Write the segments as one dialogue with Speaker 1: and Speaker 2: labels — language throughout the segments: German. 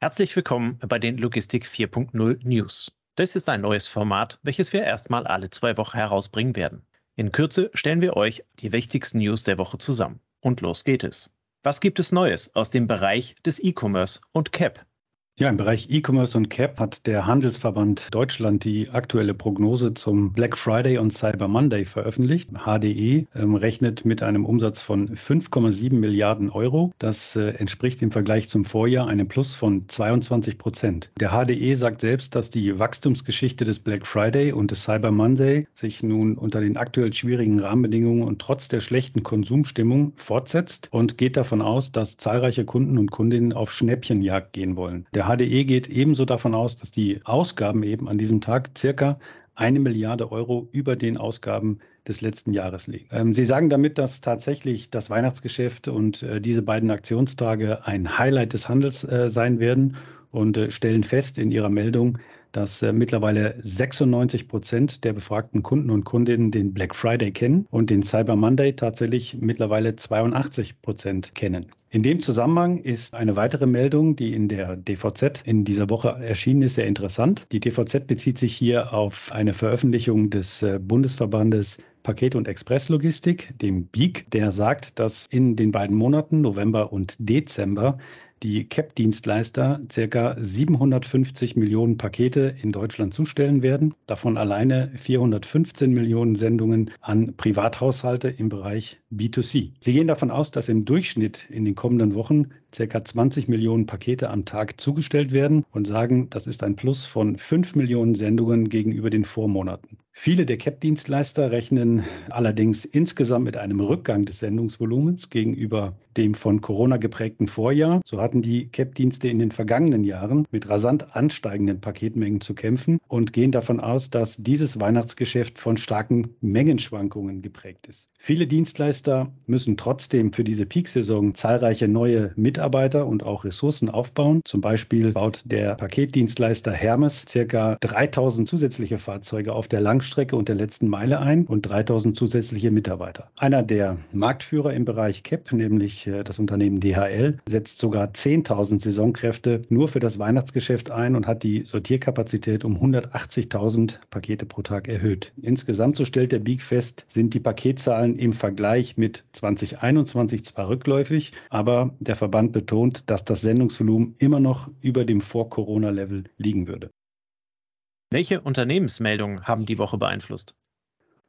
Speaker 1: Herzlich willkommen bei den Logistik 4.0 News. Das ist ein neues Format, welches wir erstmal alle zwei Wochen herausbringen werden. In Kürze stellen wir euch die wichtigsten News der Woche zusammen. Und los geht es. Was gibt es Neues aus dem Bereich des E-Commerce und CAP?
Speaker 2: Ja, im Bereich E-Commerce und CAP hat der Handelsverband Deutschland die aktuelle Prognose zum Black Friday und Cyber Monday veröffentlicht. HDE ähm, rechnet mit einem Umsatz von 5,7 Milliarden Euro. Das äh, entspricht im Vergleich zum Vorjahr einem Plus von 22 Prozent. Der HDE sagt selbst, dass die Wachstumsgeschichte des Black Friday und des Cyber Monday sich nun unter den aktuell schwierigen Rahmenbedingungen und trotz der schlechten Konsumstimmung fortsetzt und geht davon aus, dass zahlreiche Kunden und Kundinnen auf Schnäppchenjagd gehen wollen. Der HDE geht ebenso davon aus, dass die Ausgaben eben an diesem Tag circa eine Milliarde Euro über den Ausgaben des letzten Jahres liegen. Ähm, Sie sagen damit, dass tatsächlich das Weihnachtsgeschäft und äh, diese beiden Aktionstage ein Highlight des Handels äh, sein werden und äh, stellen fest in Ihrer Meldung, dass äh, mittlerweile 96 Prozent der befragten Kunden und Kundinnen den Black Friday kennen und den Cyber Monday tatsächlich mittlerweile 82 Prozent kennen. In dem Zusammenhang ist eine weitere Meldung, die in der DVZ in dieser Woche erschienen ist, sehr interessant. Die DVZ bezieht sich hier auf eine Veröffentlichung des äh, Bundesverbandes Paket- und Expresslogistik, dem BIG, der sagt, dass in den beiden Monaten November und Dezember die CAP-Dienstleister ca. 750 Millionen Pakete in Deutschland zustellen werden, davon alleine 415 Millionen Sendungen an Privathaushalte im Bereich B2C. Sie gehen davon aus, dass im Durchschnitt in den kommenden Wochen ca. 20 Millionen Pakete am Tag zugestellt werden und sagen, das ist ein Plus von 5 Millionen Sendungen gegenüber den Vormonaten. Viele der CAP-Dienstleister rechnen allerdings insgesamt mit einem Rückgang des Sendungsvolumens gegenüber dem von Corona geprägten Vorjahr. So hatten die CAP-Dienste in den vergangenen Jahren mit rasant ansteigenden Paketmengen zu kämpfen und gehen davon aus, dass dieses Weihnachtsgeschäft von starken Mengenschwankungen geprägt ist. Viele Dienstleister müssen trotzdem für diese Peaksaison zahlreiche neue Mitarbeiter und auch Ressourcen aufbauen. Zum Beispiel baut der Paketdienstleister Hermes circa 3000 zusätzliche Fahrzeuge auf der Langstrecke und der letzten Meile ein und 3000 zusätzliche Mitarbeiter. Einer der Marktführer im Bereich CAP, nämlich äh, das Unternehmen DHL, setzt sogar 10.000 Saisonkräfte nur für das Weihnachtsgeschäft ein und hat die Sortierkapazität um 180.000 Pakete pro Tag erhöht. Insgesamt, so stellt der Beak fest, sind die Paketzahlen im Vergleich mit 2021 zwar rückläufig, aber der Verband betont, dass das Sendungsvolumen immer noch über dem Vor-Corona-Level liegen würde.
Speaker 1: Welche Unternehmensmeldungen haben die Woche beeinflusst?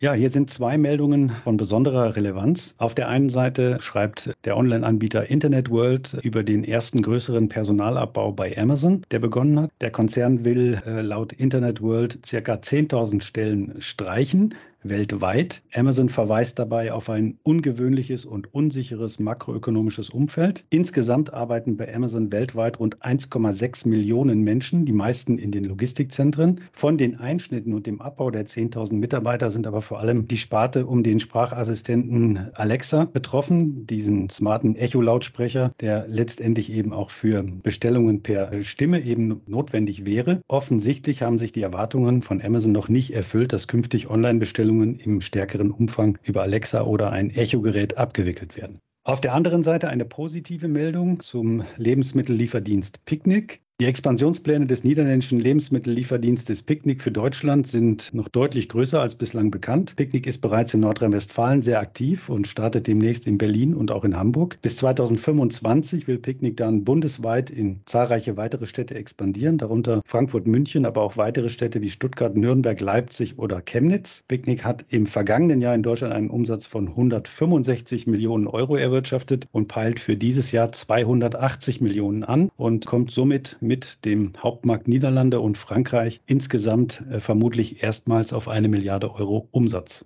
Speaker 2: Ja, hier sind zwei Meldungen von besonderer Relevanz. Auf der einen Seite schreibt der Online-Anbieter Internet World über den ersten größeren Personalabbau bei Amazon, der begonnen hat. Der Konzern will äh, laut Internet World circa 10.000 Stellen streichen weltweit. Amazon verweist dabei auf ein ungewöhnliches und unsicheres makroökonomisches Umfeld. Insgesamt arbeiten bei Amazon weltweit rund 1,6 Millionen Menschen, die meisten in den Logistikzentren. Von den Einschnitten und dem Abbau der 10.000 Mitarbeiter sind aber vor allem die Sparte um den Sprachassistenten Alexa betroffen, diesen smarten Echo-Lautsprecher, der letztendlich eben auch für Bestellungen per Stimme eben notwendig wäre. Offensichtlich haben sich die Erwartungen von Amazon noch nicht erfüllt, dass künftig Online-Bestellungen Bestellungen im stärkeren Umfang über Alexa oder ein Echo-Gerät abgewickelt werden. Auf der anderen Seite eine positive Meldung zum Lebensmittellieferdienst Picnic. Die Expansionspläne des niederländischen Lebensmittellieferdienstes Picnic für Deutschland sind noch deutlich größer als bislang bekannt. Picnic ist bereits in Nordrhein-Westfalen sehr aktiv und startet demnächst in Berlin und auch in Hamburg. Bis 2025 will Picnic dann bundesweit in zahlreiche weitere Städte expandieren, darunter Frankfurt, München, aber auch weitere Städte wie Stuttgart, Nürnberg, Leipzig oder Chemnitz. Picnic hat im vergangenen Jahr in Deutschland einen Umsatz von 165 Millionen Euro erwirtschaftet und peilt für dieses Jahr 280 Millionen an und kommt somit mit dem Hauptmarkt Niederlande und Frankreich insgesamt äh, vermutlich erstmals auf eine Milliarde Euro Umsatz.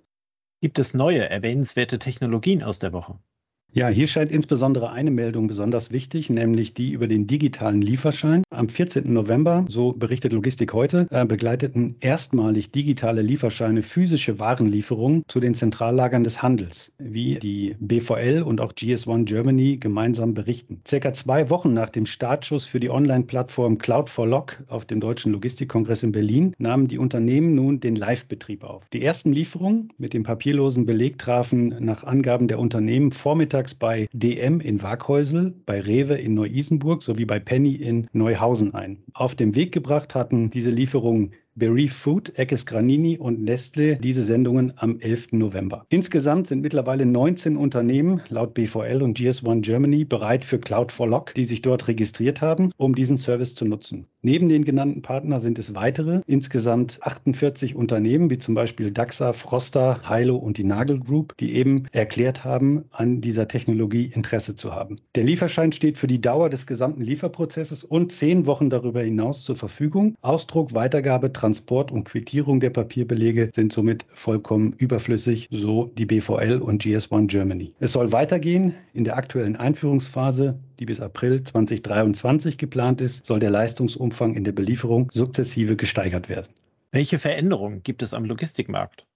Speaker 1: Gibt es neue erwähnenswerte Technologien aus der Woche?
Speaker 2: Ja, hier scheint insbesondere eine Meldung besonders wichtig, nämlich die über den digitalen Lieferschein. Am 14. November, so berichtet Logistik heute, äh, begleiteten erstmalig digitale Lieferscheine physische Warenlieferungen zu den Zentrallagern des Handels, wie die BVL und auch GS1 Germany gemeinsam berichten. Circa zwei Wochen nach dem Startschuss für die Online-Plattform Cloud for Lock auf dem Deutschen Logistikkongress in Berlin nahmen die Unternehmen nun den Live-Betrieb auf. Die ersten Lieferungen mit dem papierlosen Beleg trafen nach Angaben der Unternehmen vormittags bei DM in Waghäusel, bei Rewe in Neu-Isenburg sowie bei Penny in Neuhausen Schaffhausen ein. Auf dem Weg gebracht hatten diese Lieferungen Berry Food, Eckes Granini und Nestle diese Sendungen am 11. November. Insgesamt sind mittlerweile 19 Unternehmen laut BVL und GS1 Germany bereit für Cloud for Lock, die sich dort registriert haben, um diesen Service zu nutzen. Neben den genannten Partnern sind es weitere, insgesamt 48 Unternehmen, wie zum Beispiel DAXA, Froster, Heilo und die Nagel Group, die eben erklärt haben, an dieser Technologie Interesse zu haben. Der Lieferschein steht für die Dauer des gesamten Lieferprozesses und zehn Wochen darüber hinaus zur Verfügung. Ausdruck, Weitergabe, Transport und Quittierung der Papierbelege sind somit vollkommen überflüssig, so die BVL und GS1 Germany. Es soll weitergehen. In der aktuellen Einführungsphase, die bis April 2023 geplant ist, soll der Leistungsumfang in der Belieferung sukzessive gesteigert werden.
Speaker 1: Welche Veränderungen gibt es am Logistikmarkt?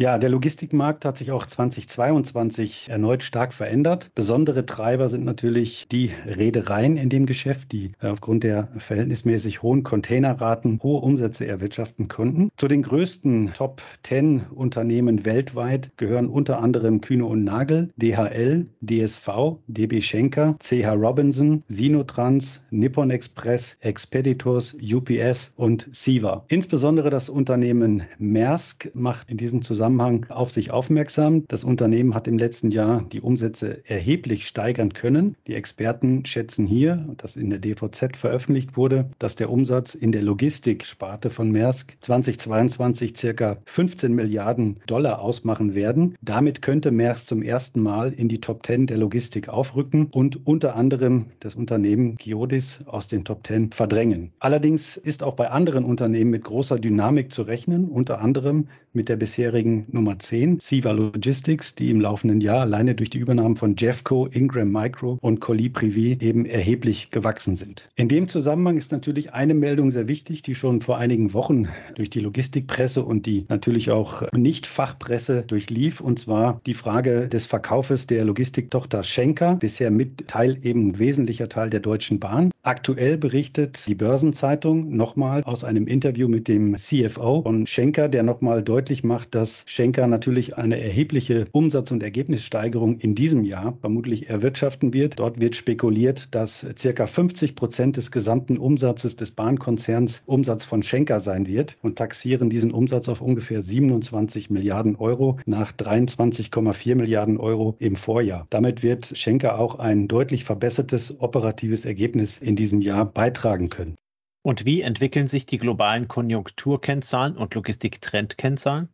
Speaker 2: Ja, der Logistikmarkt hat sich auch 2022 erneut stark verändert. Besondere Treiber sind natürlich die Reedereien in dem Geschäft, die aufgrund der verhältnismäßig hohen Containerraten hohe Umsätze erwirtschaften konnten. Zu den größten Top 10 Unternehmen weltweit gehören unter anderem Kühne und Nagel, DHL, DSV, DB Schenker, CH Robinson, Sinotrans, Nippon Express, Expeditors, UPS und Siva. Insbesondere das Unternehmen Maersk macht in diesem Zusammenhang Zusammenhang auf sich aufmerksam. Das Unternehmen hat im letzten Jahr die Umsätze erheblich steigern können. Die Experten schätzen hier, das in der DVZ veröffentlicht wurde, dass der Umsatz in der Logistiksparte von Maersk 2022 circa 15 Milliarden Dollar ausmachen werden. Damit könnte Maersk zum ersten Mal in die Top 10 der Logistik aufrücken und unter anderem das Unternehmen Giodis aus den Top 10 verdrängen. Allerdings ist auch bei anderen Unternehmen mit großer Dynamik zu rechnen, unter anderem mit der bisherigen Nummer 10, Siva Logistics, die im laufenden Jahr alleine durch die Übernahmen von Jeffco, Ingram Micro und Colli Privé eben erheblich gewachsen sind. In dem Zusammenhang ist natürlich eine Meldung sehr wichtig, die schon vor einigen Wochen durch die Logistikpresse und die natürlich auch Nicht-Fachpresse durchlief, und zwar die Frage des Verkaufes der Logistiktochter Schenker, bisher mit Teil eben wesentlicher Teil der Deutschen Bahn. Aktuell berichtet die Börsenzeitung nochmal aus einem Interview mit dem CFO von Schenker, der nochmal deutlich macht, dass Schenker natürlich eine erhebliche Umsatz- und Ergebnissteigerung in diesem Jahr vermutlich erwirtschaften wird. Dort wird spekuliert, dass circa 50 Prozent des gesamten Umsatzes des Bahnkonzerns Umsatz von Schenker sein wird und taxieren diesen Umsatz auf ungefähr 27 Milliarden Euro nach 23,4 Milliarden Euro im Vorjahr. Damit wird Schenker auch ein deutlich verbessertes operatives Ergebnis in diesem Jahr beitragen können.
Speaker 1: Und wie entwickeln sich die globalen Konjunkturkennzahlen und Logistiktrendkennzahlen?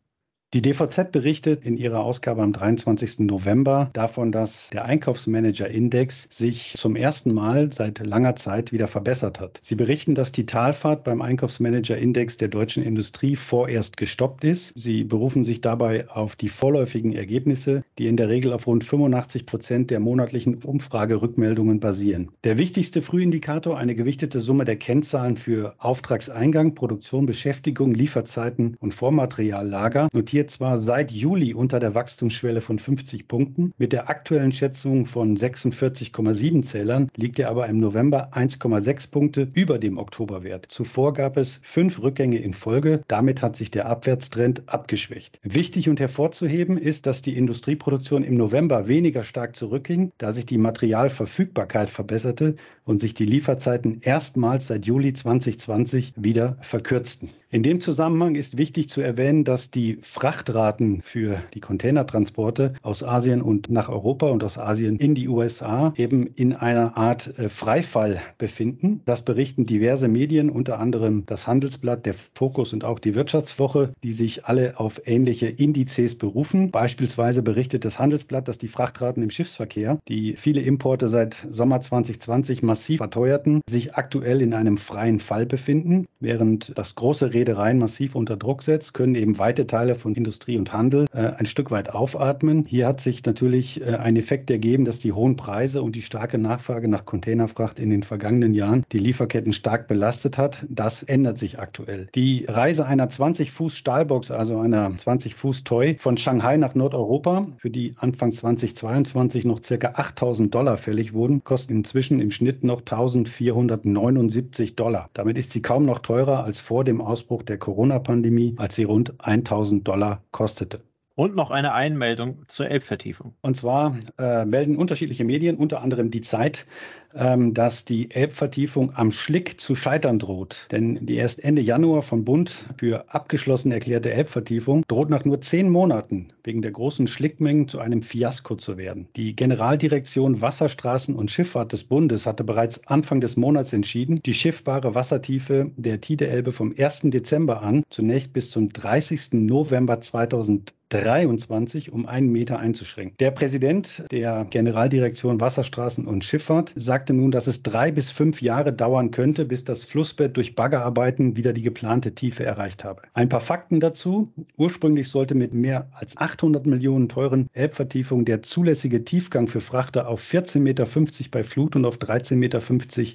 Speaker 2: Die DVZ berichtet in ihrer Ausgabe am 23. November davon, dass der Einkaufsmanager-Index sich zum ersten Mal seit langer Zeit wieder verbessert hat. Sie berichten, dass die Talfahrt beim Einkaufsmanager-Index der deutschen Industrie vorerst gestoppt ist. Sie berufen sich dabei auf die vorläufigen Ergebnisse, die in der Regel auf rund 85 Prozent der monatlichen Umfragerückmeldungen basieren. Der wichtigste Frühindikator, eine gewichtete Summe der Kennzahlen für Auftragseingang, Produktion, Beschäftigung, Lieferzeiten und Vormateriallager, notiert liegt zwar seit Juli unter der Wachstumsschwelle von 50 Punkten. Mit der aktuellen Schätzung von 46,7 Zählern liegt er aber im November 1,6 Punkte über dem Oktoberwert. Zuvor gab es fünf Rückgänge in Folge. Damit hat sich der Abwärtstrend abgeschwächt. Wichtig und hervorzuheben ist, dass die Industrieproduktion im November weniger stark zurückging, da sich die Materialverfügbarkeit verbesserte und sich die Lieferzeiten erstmals seit Juli 2020 wieder verkürzten. In dem Zusammenhang ist wichtig zu erwähnen, dass die Frachtraten für die Containertransporte aus Asien und nach Europa und aus Asien in die USA eben in einer Art äh, Freifall befinden. Das berichten diverse Medien, unter anderem das Handelsblatt, der Fokus und auch die Wirtschaftswoche, die sich alle auf ähnliche Indizes berufen. Beispielsweise berichtet das Handelsblatt, dass die Frachtraten im Schiffsverkehr, die viele Importe seit Sommer 2020 massiv verteuerten, sich aktuell in einem freien Fall befinden, während das große Reedereien massiv unter Druck setzt, können eben weite Teile von Industrie und Handel äh, ein Stück weit aufatmen. Hier hat sich natürlich äh, ein Effekt ergeben, dass die hohen Preise und die starke Nachfrage nach Containerfracht in den vergangenen Jahren die Lieferketten stark belastet hat. Das ändert sich aktuell. Die Reise einer 20 Fuß Stahlbox, also einer 20 Fuß Toy von Shanghai nach Nordeuropa, für die Anfang 2022 noch circa 8000 Dollar fällig wurden, kostet inzwischen im Schnitt noch 1479 Dollar. Damit ist sie kaum noch teurer als vor dem Ausbruch der Corona-Pandemie, als sie rund 1000 Dollar kostete.
Speaker 1: Und noch eine Einmeldung zur Elbvertiefung.
Speaker 2: Und zwar äh, melden unterschiedliche Medien, unter anderem die Zeit, dass die Elbvertiefung am Schlick zu scheitern droht. Denn die erst Ende Januar vom Bund für abgeschlossen erklärte Elbvertiefung droht nach nur zehn Monaten wegen der großen Schlickmengen zu einem Fiasko zu werden. Die Generaldirektion Wasserstraßen und Schifffahrt des Bundes hatte bereits Anfang des Monats entschieden, die schiffbare Wassertiefe der Tide-Elbe vom 1. Dezember an zunächst bis zum 30. November 2020 23 um einen Meter einzuschränken. Der Präsident der Generaldirektion Wasserstraßen und Schifffahrt sagte nun, dass es drei bis fünf Jahre dauern könnte, bis das Flussbett durch Baggerarbeiten wieder die geplante Tiefe erreicht habe. Ein paar Fakten dazu. Ursprünglich sollte mit mehr als 800 Millionen teuren Elbvertiefungen der zulässige Tiefgang für Frachter auf 14,50 Meter bei Flut und auf 13,50 Meter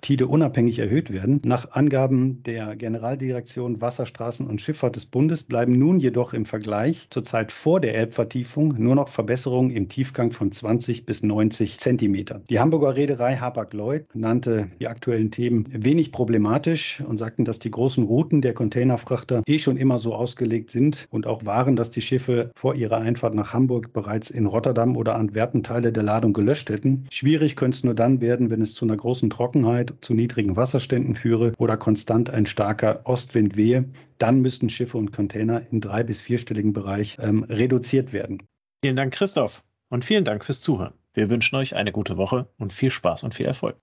Speaker 2: Tide unabhängig erhöht werden. Nach Angaben der Generaldirektion Wasserstraßen und Schifffahrt des Bundes bleiben nun jedoch im Vergleich zur Zeit vor der Elbvertiefung nur noch Verbesserungen im Tiefgang von 20 bis 90 Zentimetern. Die Hamburger Reederei Hapag-Lloyd nannte die aktuellen Themen wenig problematisch und sagten, dass die großen Routen der Containerfrachter eh schon immer so ausgelegt sind und auch waren, dass die Schiffe vor ihrer Einfahrt nach Hamburg bereits in Rotterdam oder Antwerpen Teile der Ladung gelöscht hätten. Schwierig könnte es nur dann werden, wenn es zu einer großen Trockenheit, zu niedrigen Wasserständen führe oder konstant ein starker Ostwind wehe dann müssten Schiffe und Container im drei- bis vierstelligen Bereich ähm, reduziert werden.
Speaker 1: Vielen Dank, Christoph. Und vielen Dank fürs Zuhören. Wir wünschen euch eine gute Woche und viel Spaß und viel Erfolg.